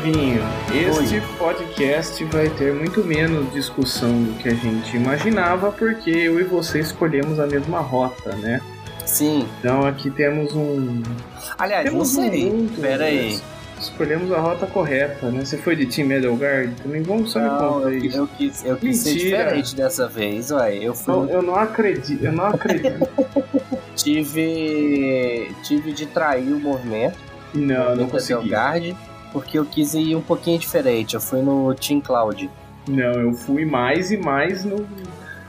Flavinho, este Oi. podcast vai ter muito menos discussão do que a gente imaginava, porque eu e você escolhemos a mesma rota, né? Sim. Então aqui temos um. Aliás, temos não sei. Um Pera aí. Né? Escolhemos a rota correta, né? Você foi de Team Edelgard? Também vamos só me contar isso. Eu quis, eu quis ser diferente dessa vez, ué. Eu fui. Eu, eu não acredito, eu não acredito. tive. Tive de trair o movimento. Não, não consegui. Edelgard, porque eu quis ir um pouquinho diferente. Eu fui no Team Cloud. Não, eu fui mais e mais no,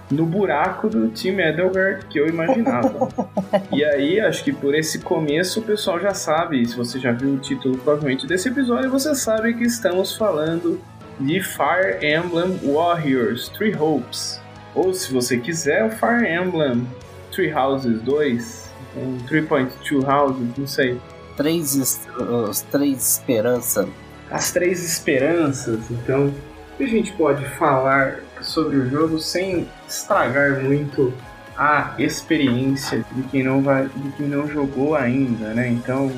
no buraco do time Edelgard que eu imaginava. e aí, acho que por esse começo o pessoal já sabe, se você já viu o título provavelmente desse episódio, você sabe que estamos falando de Fire Emblem Warriors Three Hopes. Ou se você quiser, o Fire Emblem Three Houses 2, um 3.2 Houses, não sei. Três, os três esperanças. As três esperanças, então, a gente pode falar sobre o jogo sem estragar muito a experiência de quem não vai, de quem não jogou ainda, né? Então,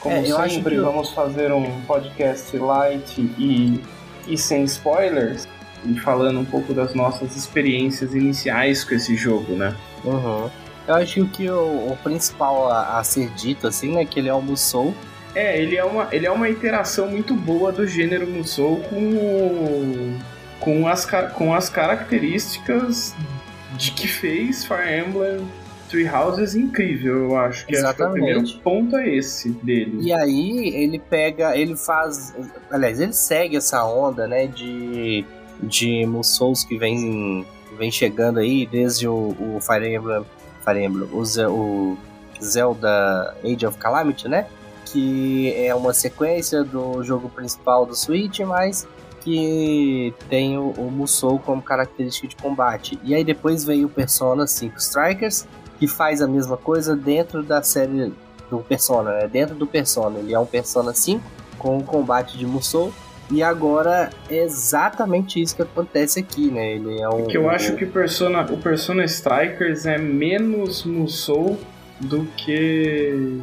como é, sempre, que... vamos fazer um podcast light e, e sem spoilers e falando um pouco das nossas experiências iniciais com esse jogo, né? Uhum. Eu acho que o, o principal a, a, ser dito, assim, né, que ele é o Musou. É, ele é uma, ele é uma iteração muito boa do gênero Musou com o com as, com as características de que fez Fire Emblem Three Houses incrível, eu acho. Que, acho que o primeiro ponto é esse dele. E aí ele pega, ele faz. Aliás, ele segue essa onda, né? De, de Musous que vem, vem chegando aí desde o, o Fire Emblem. Fire Emblem, o, o Zelda Age of Calamity, né? Que é uma sequência do jogo principal do Switch, mas que tem o, o Musou como característica de combate. E aí depois veio o Persona 5 Strikers, que faz a mesma coisa dentro da série do Persona, né? Dentro do Persona, ele é um Persona 5 com o combate de Musou. E agora é exatamente isso que acontece aqui, né? Ele é um. Que eu acho que o Persona, o Persona Strikers é menos Musou do que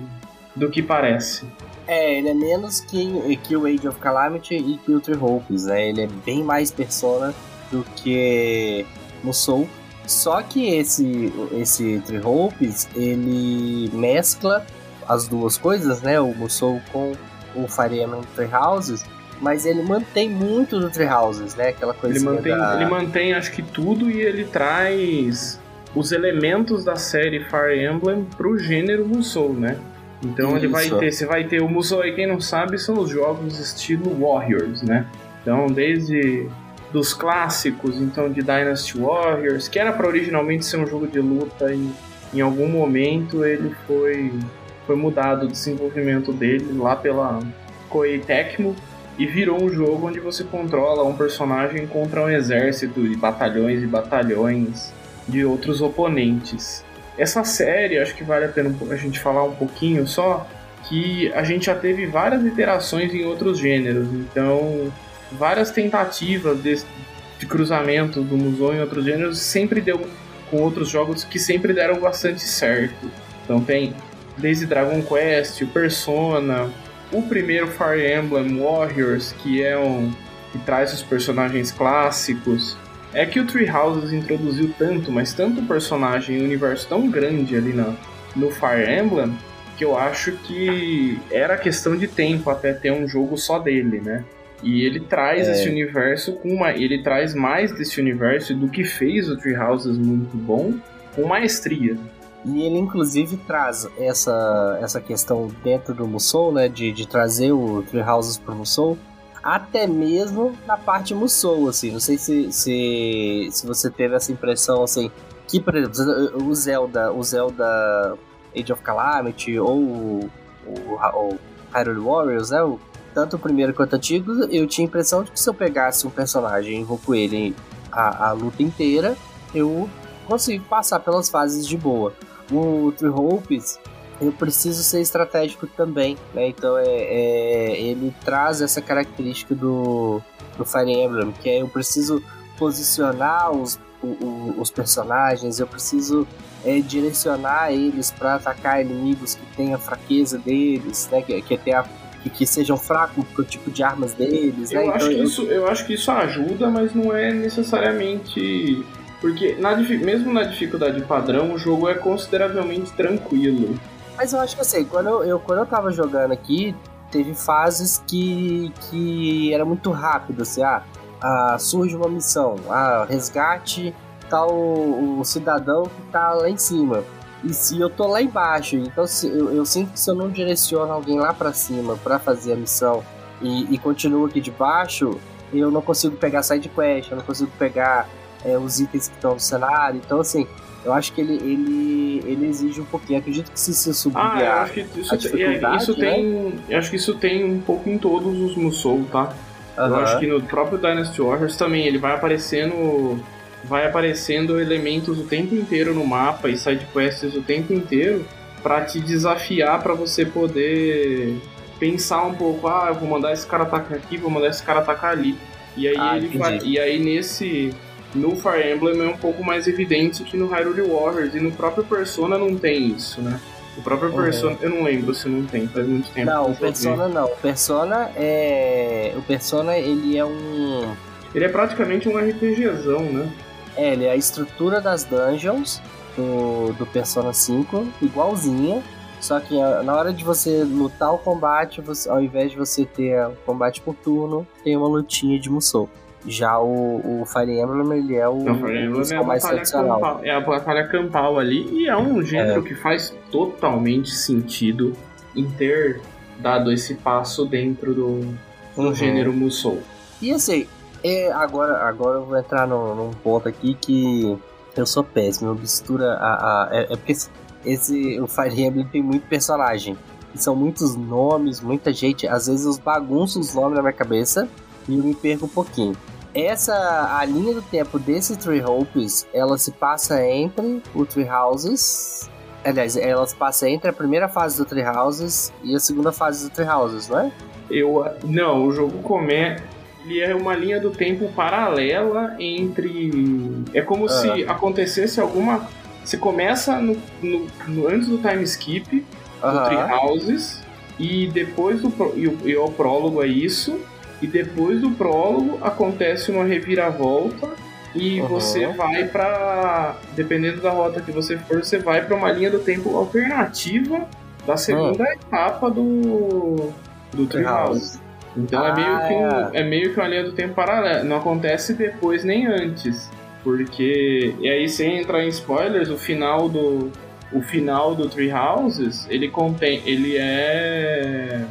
do que parece. É, ele é menos que, que o Age of Calamity e que o Three Hopes, né? Ele é bem mais persona do que Musou. Só que esse, esse Three Hopes, ele mescla as duas coisas, né? O Musou com o Fire Emblem Three Houses, mas ele mantém muito do Three Houses, né? Aquela coisa ele mantém, da... ele mantém, acho que tudo e ele traz os elementos da série Fire Emblem pro gênero Musou, né? Então Isso. ele vai ter, você vai ter o Musou, quem não sabe, são os jogos estilo Warriors, né? Então, desde dos clássicos, então de Dynasty Warriors, que era para originalmente ser um jogo de luta e em algum momento ele foi foi mudado o desenvolvimento dele lá pela Koei Tecmo e virou um jogo onde você controla um personagem contra um exército de batalhões e batalhões de outros oponentes. Essa série, acho que vale a pena a gente falar um pouquinho só, que a gente já teve várias iterações em outros gêneros, então várias tentativas de, de cruzamento do Musou em outros gêneros sempre deu com outros jogos que sempre deram bastante certo. Então tem desde Dragon Quest, Persona, o primeiro Fire Emblem Warriors, que é um que traz os personagens clássicos, é que o Three Houses introduziu tanto, mas tanto personagem e universo tão grande ali na, no Fire Emblem, que eu acho que era questão de tempo até ter um jogo só dele, né? E ele traz é. esse universo com uma. Ele traz mais desse universo do que fez o Three Houses muito bom, com maestria. E ele inclusive traz essa, essa questão dentro do Musou, né? De, de trazer o Three Houses pro Musou até mesmo na parte Musou, assim. Não sei se, se, se você teve essa impressão, assim, que, por exemplo, o Zelda, o Zelda Age of Calamity ou o, o Hyrule Warriors, né? O, tanto o primeiro quanto o antigo, eu tinha a impressão de que se eu pegasse um personagem e invoco ele a, a luta inteira, eu consigo passar pelas fases de boa. O Three Hopes, eu preciso ser estratégico também, né? Então é, é, ele traz essa característica do, do Fire Emblem, que é eu preciso posicionar os, o, os personagens, eu preciso é, direcionar eles para atacar inimigos que têm a fraqueza deles, né? Que, que a, que, que sejam fracos pro tipo de armas deles, eu né? Acho então, que eu... Isso, eu acho que isso ajuda, mas não é necessariamente. Porque na, mesmo na dificuldade padrão, o jogo é consideravelmente tranquilo. Mas eu acho que assim, quando eu, eu, quando eu tava jogando aqui, teve fases que, que era muito rápido, assim, ah, ah surge uma missão, ah, resgate tal o, o cidadão que tá lá em cima. E se eu tô lá embaixo, então se, eu, eu sinto que se eu não direciono alguém lá para cima para fazer a missão e, e continuo aqui de baixo, eu não consigo pegar side quest, eu não consigo pegar é, os itens que estão no cenário. Então, assim, eu acho que ele, ele, ele exige um pouquinho. Acredito que se se subir ah, eu acho que isso, é, isso tem, né? eu acho que isso tem um pouco em todos os Musou, tá? Uhum. Eu acho que no próprio Dynasty Warriors também ele vai aparecendo vai aparecendo elementos o tempo inteiro no mapa e sidequests o tempo inteiro para te desafiar para você poder pensar um pouco, ah, eu vou mandar esse cara atacar aqui, vou mandar esse cara atacar ali. E aí ah, ele vai, e aí nesse no Fire Emblem é um pouco mais evidente que no Hyrule Warriors e no próprio Persona não tem isso, né? O próprio uhum. Persona, eu não lembro se não tem, faz muito tempo. Não, o Persona não. O Persona é, o Persona ele é um ele é praticamente um RPGzão, né? É, ele é a estrutura das dungeons do, do Persona 5, igualzinha. Só que na hora de você lutar o combate, você, ao invés de você ter o combate por turno, tem uma lutinha de Musou. Já o, o Fire Emblem, ele é o, Fire Emblem é a mais tradicional. Campal, é a batalha campal ali, e é um gênero é. que faz totalmente sentido em ter dado esse passo dentro do, do uhum. gênero Musou. E assim, é, agora, agora eu vou entrar no, num ponto aqui que eu sou péssimo. Eu mistura a. a é, é, porque esse, o Fire Emblem tem muito personagem. são muitos nomes, muita gente. Às vezes eu bagunço os nomes na minha cabeça e eu me perco um pouquinho. Essa, a linha do tempo desse Three Hopes, ela se passa entre o Three Houses. Aliás, ela se passa entre a primeira fase do Three Houses e a segunda fase do Three Houses, não é? Eu. Não, o jogo começa ele é uma linha do tempo paralela entre. É como ah. se acontecesse alguma. Você começa no, no, no antes do time skip, do Tree Houses, e depois do. E, e o prólogo é isso. E depois do prólogo acontece uma reviravolta e uhum. você vai para dependendo da rota que você for, você vai para uma linha do tempo alternativa da segunda uhum. etapa do do Treehouse. Então ah, é, meio que um, é. é meio que uma linha do tempo paralela. Não acontece depois nem antes. Porque. E aí, sem entrar em spoilers, o final do. O final do Three Houses, ele contém. Ele é.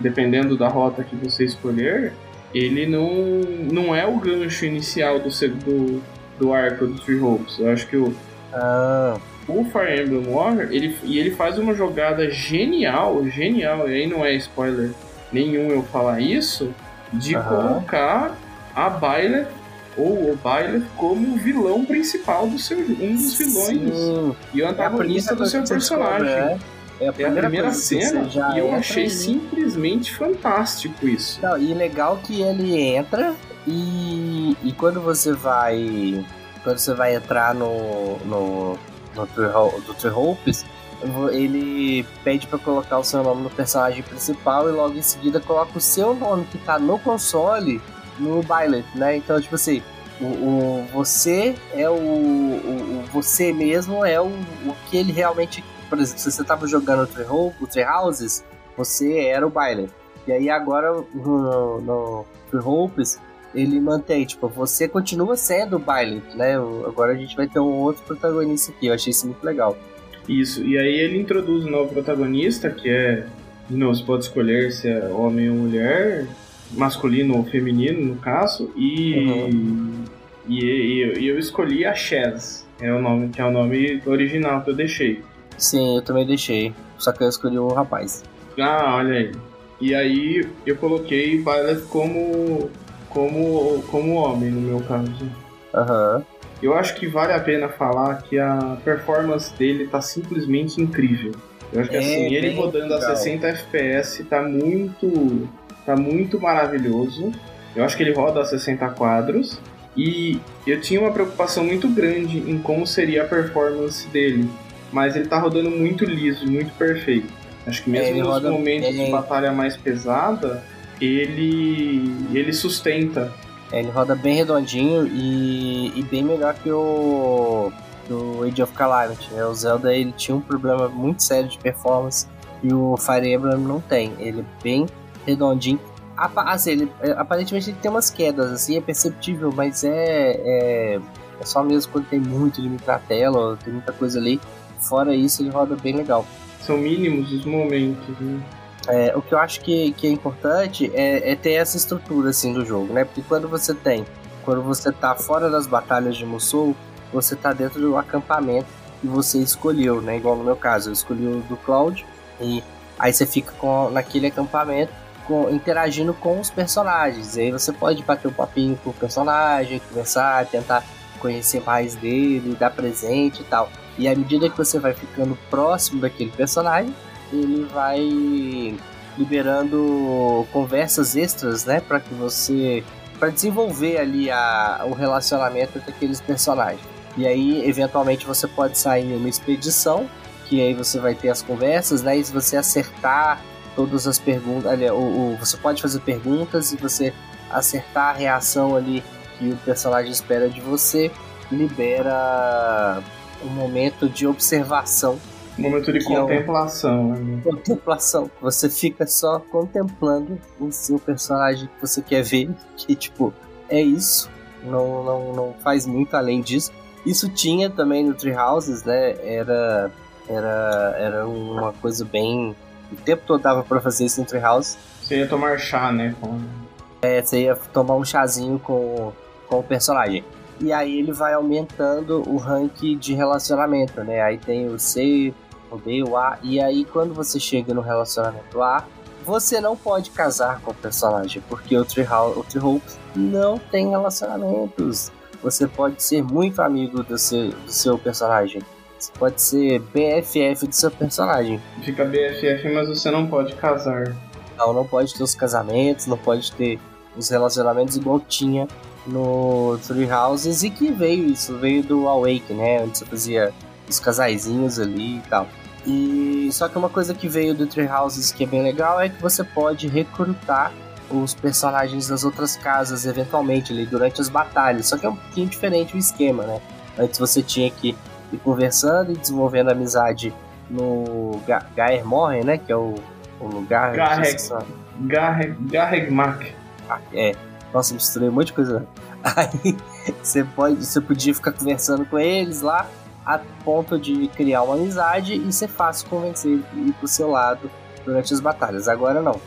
Dependendo da rota que você escolher, ele não, não é o gancho inicial do, do, do arco do Three Hopes. Eu acho que o. Ah. O Fire Emblem Warrior, ele, e ele faz uma jogada genial, genial, e aí não é spoiler nenhum eu falar isso, de uhum. colocar a Byleth ou o Byleth como vilão principal do seu um dos vilões Sim. e o antagonista é do seu personagem. É. É a primeira, é a primeira cena e eu achei simplesmente fantástico isso. Não, e legal que ele entra e, e quando você vai quando você vai entrar no no, no, no Tree Hopes, ele pede para colocar o seu nome no personagem principal e logo em seguida coloca o seu nome que tá no console no Byleth, né? Então, tipo assim, o, o você é o, o, o, você mesmo é o, o que ele realmente, por exemplo, se você tava jogando o Tree Houses, você era o Byleth. E aí agora no, no Tree Hopes, ele mantém, tipo, você continua sendo o Byleth, né? Agora a gente vai ter um outro protagonista aqui, eu achei isso muito legal. Isso, e aí ele introduz um novo protagonista, que é. Não, você pode escolher se é homem ou mulher, masculino ou feminino, no caso, e. Uhum. E, e, e, eu escolhi a Chaz, é o nome, que é o nome original que eu deixei. Sim, eu também deixei. Só que eu escolhi o rapaz. Ah, olha aí. E aí eu coloquei Violet como. como. como homem no meu caso. Aham. Uhum. Eu acho que vale a pena falar que a performance dele tá simplesmente incrível. Eu acho que é, assim, ele rodando legal. a 60 FPS tá muito tá muito maravilhoso. Eu acho que ele roda a 60 quadros e eu tinha uma preocupação muito grande em como seria a performance dele, mas ele tá rodando muito liso, muito perfeito. Acho que mesmo é, nos momentos de batalha mais pesada, ele ele sustenta. É, ele roda bem redondinho e, e bem melhor que o do Age of Calamity. Né? O Zelda ele tinha um problema muito sério de performance e o Fire Emblem não tem. Ele é bem redondinho. Assim, ele, é, aparentemente ele tem umas quedas, assim, é perceptível, mas é, é, é só mesmo quando tem muito limite na tela, tem muita coisa ali. Fora isso, ele roda bem legal. São mínimos os momentos, né? É, o que eu acho que, que é importante é, é, ter essa estrutura assim do jogo, né? Porque quando você tem, quando você tá fora das batalhas de Musou, você tá dentro do acampamento que você escolheu, né? Igual no meu caso, eu escolhi o do Cloud e aí você fica com, naquele acampamento com, interagindo com os personagens. E aí você pode bater um papinho com o personagem, conversar, tentar conhecer mais dele, dar presente e tal. E à medida que você vai ficando próximo daquele personagem, ele vai liberando conversas extras, né, para que você para desenvolver ali a, o relacionamento entre aqueles personagens. E aí, eventualmente, você pode sair uma expedição, que aí você vai ter as conversas, né? E se você acertar todas as perguntas, ali, ou, ou, você pode fazer perguntas e você acertar a reação ali que o personagem espera de você, libera um momento de observação. Um momento de contemplação. É um... né? Contemplação. Você fica só contemplando o seu personagem que você quer ver, que tipo, é isso. Não, não, não faz muito além disso. Isso tinha também no Treehouses, né? Era, era, era uma coisa bem. O tempo todo dava pra fazer isso no Treehouse. Você ia tomar chá, né? Com... É, você ia tomar um chazinho com, com o personagem. E aí ele vai aumentando o rank de relacionamento, né? Aí tem o C, o B, o A. E aí quando você chega no relacionamento A, você não pode casar com o personagem, porque o Treehouse não tem relacionamentos. Você pode ser muito amigo do seu, do seu personagem. Você pode ser BFF do seu personagem. Fica BFF, mas você não pode casar. Não, não pode ter os casamentos, não pode ter os relacionamentos igual tinha no Three Houses e que veio isso, veio do Awake, né? Onde você fazia os casaizinhos ali e tal. E só que uma coisa que veio do Three Houses que é bem legal é que você pode recrutar os personagens das outras casas eventualmente ali durante as batalhas. Só que é um pouquinho diferente o esquema, né? Antes você tinha que ir conversando e desenvolvendo amizade no Ga Gaer Morren, né? Que é o, o lugar. Garreg. Garregmak. Ah, é. Nossa, misturei um monte de coisa. Aí você pode, você podia ficar conversando com eles lá a ponto de criar uma amizade e ser fácil convencer ele ir pro seu lado durante as batalhas. Agora não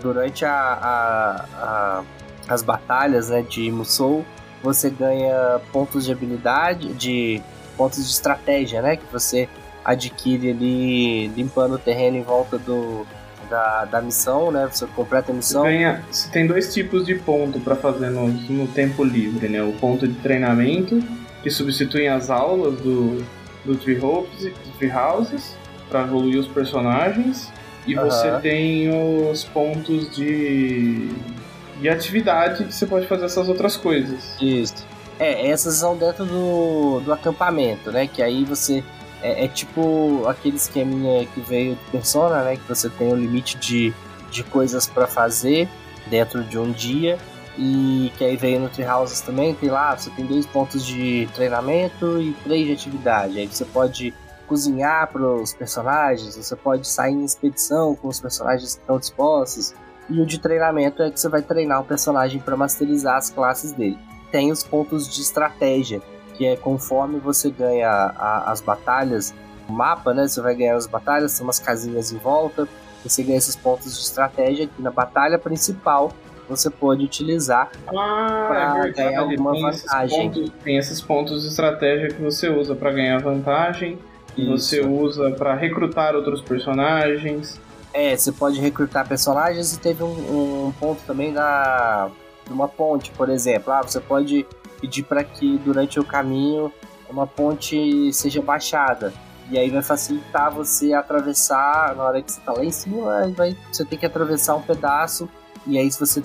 durante a, a, a, as batalhas né, de Musou, você ganha pontos de habilidade, de pontos de estratégia, né? Que você adquire ali limpando o terreno em volta do, da, da missão, né? Você completa a missão. Você, ganha, você tem dois tipos de ponto para fazer no, no tempo livre, né? O ponto de treinamento, que substitui as aulas do, do Tree, Hopes, Tree Houses para evoluir os personagens. E uhum. você tem os pontos de, de atividade que você pode fazer essas outras coisas. Isso. É, essas são dentro do, do acampamento, né? Que aí você. É, é tipo aquele esqueminha que veio do Persona, né? Que você tem o um limite de, de coisas para fazer dentro de um dia. E que aí veio no Treehouses também, tem lá, você tem dois pontos de treinamento e três de atividade. Aí você pode cozinhar para os personagens, você pode sair em expedição com os personagens que estão dispostos. E o de treinamento é que você vai treinar o personagem para masterizar as classes dele. Tem os pontos de estratégia, que é conforme você ganha a, as batalhas, o mapa, né? Você vai ganhar as batalhas, tem umas casinhas em volta, você ganha esses pontos de estratégia que na batalha principal você pode utilizar ah, para é ganhar alguma tem vantagem. Esses pontos, tem esses pontos de estratégia que você usa para ganhar vantagem que você usa para recrutar outros personagens. É, você pode recrutar personagens e teve um, um ponto também da de uma ponte, por exemplo. Ah, você pode pedir para que durante o caminho uma ponte seja baixada. E aí vai facilitar você atravessar, na hora que você está lá em cima, vai, você tem que atravessar um pedaço. E aí se você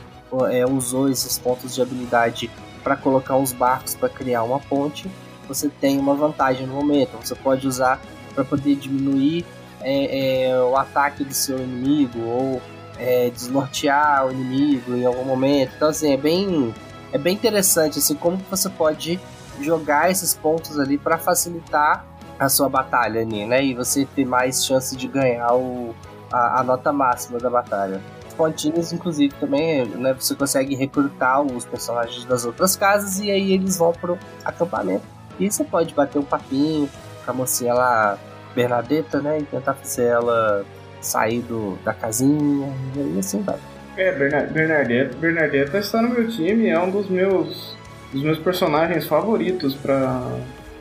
é, usou esses pontos de habilidade para colocar os barcos para criar uma ponte, você tem uma vantagem no momento. Você pode usar para poder diminuir é, é, o ataque do seu inimigo ou é, desnortear o inimigo em algum momento. Então, assim, é bem, é bem interessante assim, como você pode jogar esses pontos ali para facilitar a sua batalha ali, né? E você ter mais chance de ganhar o, a, a nota máxima da batalha. Os pontinhos, inclusive, também, né? Você consegue recrutar os personagens das outras casas e aí eles vão pro acampamento. E você pode bater um papinho com a mocinha lá, Bernadetta, né? E tentar fazer ela sair do, da casinha e assim vai. É, Bernadetta, Bernadetta está no meu time, é um dos meus, dos meus personagens favoritos para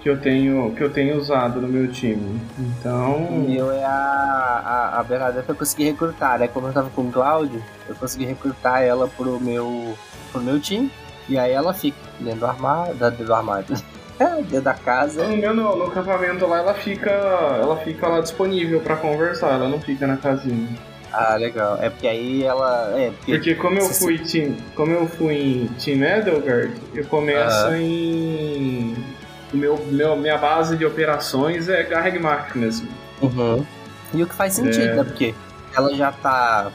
que eu tenho que eu tenho usado no meu time. Então. O meu é a, a, a Bernadette eu consegui recrutar, né? Como eu tava com o Cláudio, eu consegui recrutar ela pro meu, pro meu time. E aí ela fica dentro do armário. Dentro do armário. dentro da casa. No meu no, no acampamento lá ela fica. Ela fica lá disponível para conversar, ela não fica na casinha. Ah, legal. É porque aí ela. É, porque, porque como eu fui team, como eu fui em Team Edelgard, eu começo ah. em meu, meu, minha base de operações é Garregmark mesmo. Uhum. E o que faz sentido, é... né? Porque ela já tá.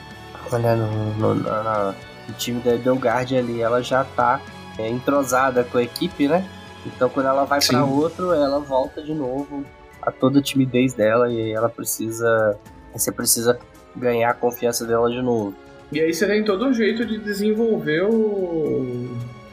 Olha, no, no, no, no time da Delgard ali, ela já tá é, entrosada com a equipe, né? Então quando ela vai para outro, ela volta de novo a toda a timidez dela e ela precisa. Você precisa ganhar a confiança dela de novo. E aí você tem todo um jeito de desenvolver o,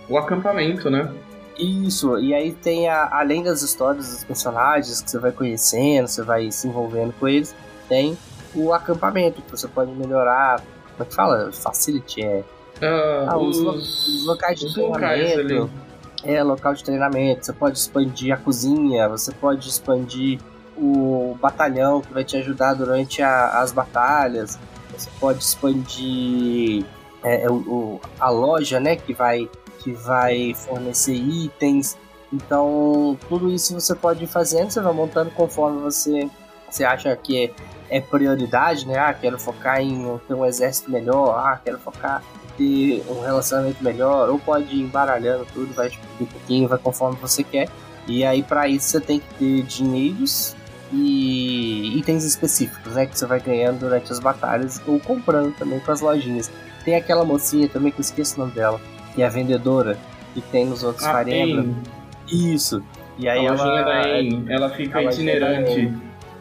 o acampamento, né? Isso, e aí tem a, além das histórias dos personagens que você vai conhecendo, você vai se envolvendo com eles, tem o acampamento que você pode melhorar. Como é que fala? Facility é. Uh, ah, os, os, locais de os treinamento. Locais é, local de treinamento. Você pode expandir a cozinha, você pode expandir o batalhão que vai te ajudar durante a, as batalhas. Você pode expandir é, o, a loja, né, que vai que vai fornecer itens. Então, tudo isso você pode ir fazendo, você vai montando conforme você, você acha que é, é prioridade, né? Ah, quero focar em ter um exército melhor, ah, quero focar ter um relacionamento melhor, ou pode ir embaralhando tudo, vai tipo, um pouquinho, vai conforme você quer. E aí, para isso, você tem que ter dinheiros e itens específicos, né? Que você vai ganhando durante as batalhas ou comprando também com as lojinhas. Tem aquela mocinha também que eu esqueço o nome dela e a vendedora que tem nos outros a Fire. Isso. E aí a ela, da En, ela fica a itinerante.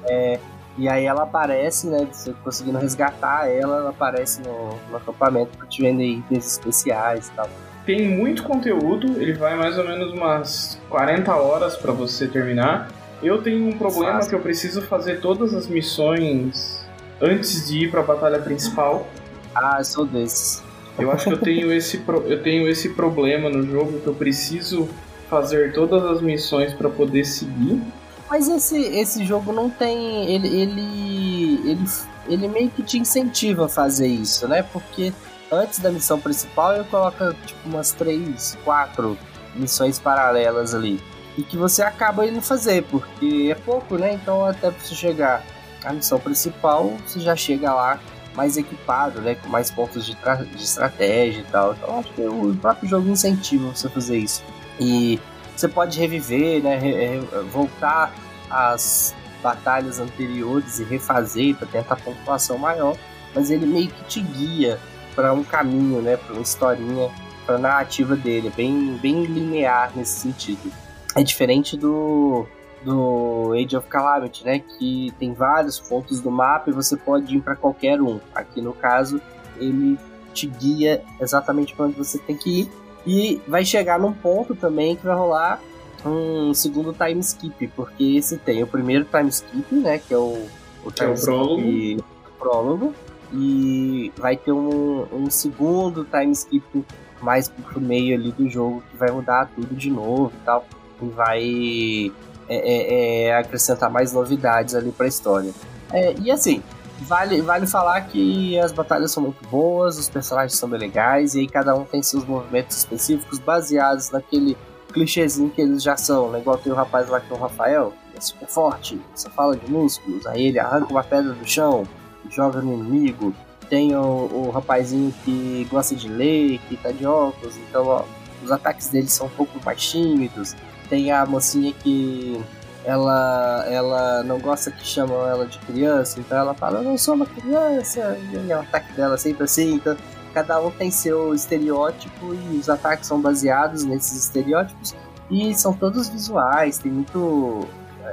É, e aí ela aparece, né? Você conseguindo resgatar ela, ela aparece no, no acampamento para te vender itens especiais e tal. Tem muito conteúdo, ele vai mais ou menos umas 40 horas para você terminar. Eu tenho um problema que eu preciso fazer todas as missões antes de ir para a batalha principal. Ah, eu sou desses. Eu acho que eu tenho esse, pro, eu tenho esse problema no jogo que eu preciso fazer todas as missões para poder seguir. Mas esse, esse jogo não tem. Ele, ele, ele, ele meio que te incentiva a fazer isso, né? Porque antes da missão principal eu coloco tipo umas três, quatro missões paralelas ali. E que você acaba indo fazer, porque é pouco, né? Então até pra você chegar à missão principal, você já chega lá mais equipado, né? Com mais pontos de, de estratégia e tal. Então acho que o próprio jogo incentiva você fazer isso. E você pode reviver, né? Re voltar às batalhas anteriores e refazer para tentar pontuação maior, mas ele meio que te guia para um caminho, né? Para uma historinha, para narrativa dele, é bem, bem linear nesse sentido. É diferente do do Age of Calamity, né? Que tem vários pontos do mapa e você pode ir para qualquer um. Aqui no caso, ele te guia exatamente para onde você tem que ir. E vai chegar num ponto também que vai rolar um segundo time skip, porque esse tem o primeiro time skip, né? Que é o, o time é o prólogo. prólogo. E vai ter um, um segundo time skip mais pro meio ali do jogo que vai mudar tudo de novo e tal. Vai é, é, é, acrescentar mais novidades ali para a história. É, e assim, vale, vale falar que as batalhas são muito boas, os personagens são bem legais, e aí cada um tem seus movimentos específicos baseados naquele clichêzinho que eles já são, né? Igual tem o rapaz lá que é o Rafael, que é super forte, só fala de músculos, aí ele arranca uma pedra do chão, joga no inimigo. Tem o, o rapazinho que gosta de ler, que tá de óculos, então ó, os ataques dele são um pouco mais tímidos tem a mocinha que ela, ela não gosta que chamam ela de criança, então ela fala, eu não sou uma criança, e o ataque dela é sempre assim, então cada um tem seu estereótipo e os ataques são baseados nesses estereótipos e são todos visuais, tem muito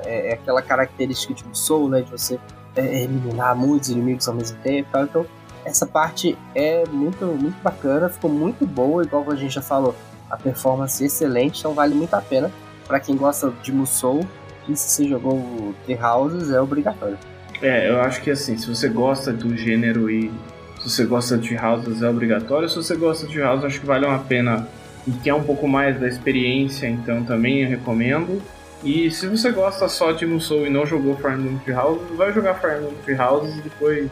é, é aquela característica um soul, né, de você é, eliminar muitos inimigos ao mesmo tempo, então essa parte é muito muito bacana, ficou muito boa, igual a gente já falou, a performance excelente, então vale muito a pena para quem gosta de Musou e se você jogou The Houses é obrigatório. É, eu acho que assim, se você gosta do gênero e se você gosta de Houses é obrigatório, se você gosta de Houses acho que vale a pena e quer um pouco mais da experiência, então também eu recomendo. E se você gosta só de Musou e não jogou Fire Emblem Three Houses, vai jogar Fire Emblem Three Houses e depois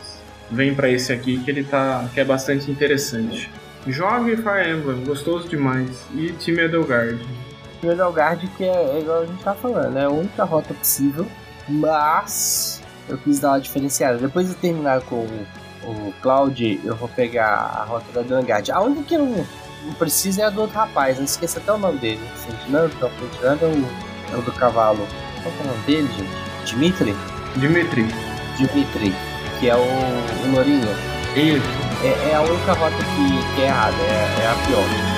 vem para esse aqui que ele tá que é bastante interessante. Jogue Fire Emblem, gostoso demais. E time Edelgard. Time Edelgard que é, é igual a gente tá falando, é a única rota possível, mas eu quis dar uma diferenciada. Depois de terminar com o, o Cloud, eu vou pegar a rota da Edelgard. A única que eu não, não preciso é a do outro rapaz, não esqueça até o nome dele. Ferdinando, então, Ferdinando é o, é o do cavalo. Qual é o nome dele, gente? Dimitri? Dimitri. Dimitri, que é o, o Lourinho. Isso é, é a única rota que, que é errada, é, é a pior.